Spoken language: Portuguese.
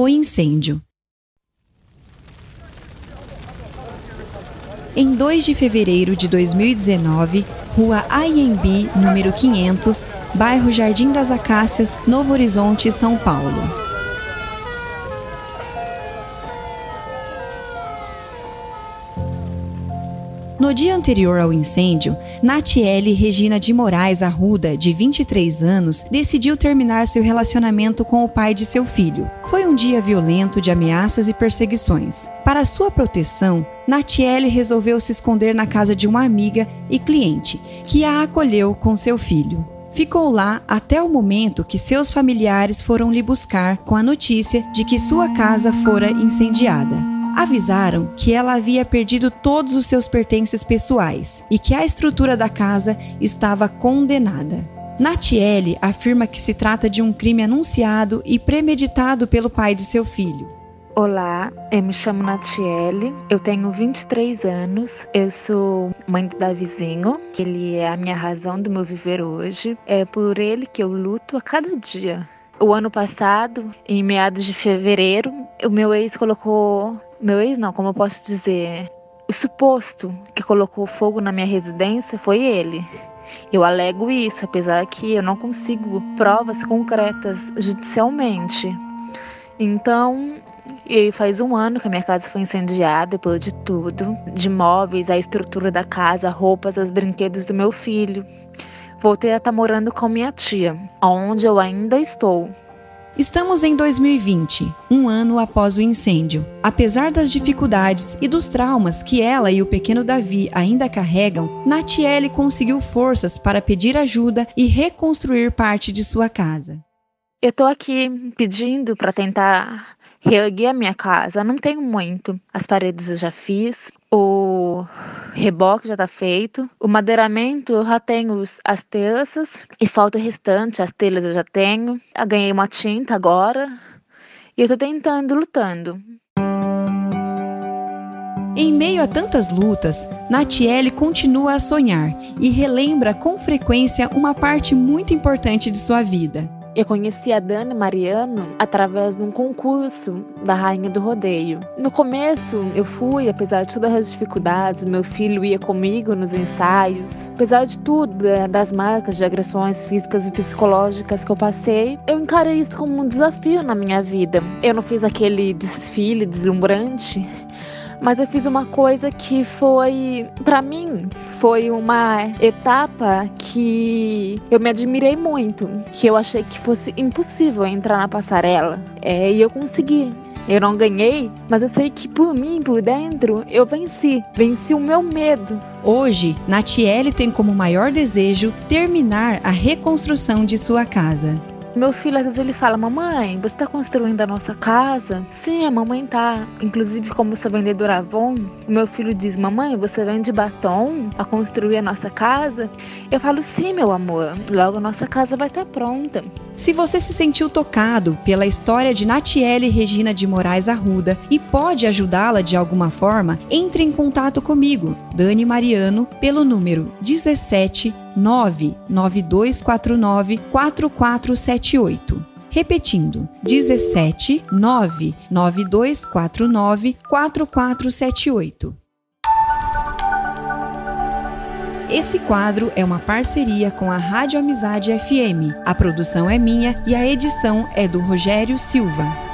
O incêndio. Em 2 de fevereiro de 2019, Rua AMB, número 500, bairro Jardim das Acácias, Novo Horizonte, São Paulo. No dia anterior ao incêndio, Natiele Regina de Moraes Arruda, de 23 anos, decidiu terminar seu relacionamento com o pai de seu filho. Foi um dia violento de ameaças e perseguições. Para sua proteção, Natiele resolveu se esconder na casa de uma amiga e cliente, que a acolheu com seu filho. Ficou lá até o momento que seus familiares foram lhe buscar com a notícia de que sua casa fora incendiada avisaram que ela havia perdido todos os seus pertences pessoais e que a estrutura da casa estava condenada. Natiele afirma que se trata de um crime anunciado e premeditado pelo pai de seu filho. Olá, eu me chamo Natiele, eu tenho 23 anos, eu sou mãe do Davizinho, que ele é a minha razão do meu viver hoje. É por ele que eu luto a cada dia. O ano passado, em meados de fevereiro, o meu ex colocou meu ex não, como eu posso dizer, o suposto que colocou fogo na minha residência foi ele. Eu alego isso, apesar que eu não consigo provas concretas judicialmente. Então, e faz um ano que a minha casa foi incendiada, depois de tudo, de móveis, a estrutura da casa, roupas, os brinquedos do meu filho. Voltei a estar morando com minha tia, onde eu ainda estou. Estamos em 2020, um ano após o incêndio. Apesar das dificuldades e dos traumas que ela e o pequeno Davi ainda carregam, Natiele conseguiu forças para pedir ajuda e reconstruir parte de sua casa. Eu estou aqui pedindo para tentar reerguer a minha casa. Não tenho muito. As paredes eu já fiz, o reboque já está feito, o madeiramento eu já tenho as terças e falta o restante, as telhas eu já tenho. Eu ganhei uma tinta agora e eu estou tentando, lutando. Em meio a tantas lutas, Natiele continua a sonhar e relembra com frequência uma parte muito importante de sua vida. Eu conheci a Dani Mariano através de um concurso da Rainha do Rodeio. No começo, eu fui, apesar de todas as dificuldades, meu filho ia comigo nos ensaios. Apesar de tudo, é, das marcas de agressões físicas e psicológicas que eu passei, eu encarei isso como um desafio na minha vida. Eu não fiz aquele desfile deslumbrante mas eu fiz uma coisa que foi, para mim, foi uma etapa que eu me admirei muito, que eu achei que fosse impossível entrar na passarela. É, e eu consegui. Eu não ganhei, mas eu sei que por mim, por dentro, eu venci. Venci o meu medo. Hoje, Natiele tem como maior desejo terminar a reconstrução de sua casa. Meu filho, às vezes, ele fala: Mamãe, você está construindo a nossa casa? Sim, a mamãe tá. Inclusive, como eu sou vendedora Avon, o meu filho diz: Mamãe, você vende batom para construir a nossa casa? Eu falo: Sim, meu amor. Logo a nossa casa vai estar tá pronta. Se você se sentiu tocado pela história de Natiele Regina de Moraes Arruda e pode ajudá-la de alguma forma, entre em contato comigo, Dani Mariano, pelo número 17 99249 4478. Repetindo, 17 99249 4478. Esse quadro é uma parceria com a Rádio Amizade FM. A produção é minha e a edição é do Rogério Silva.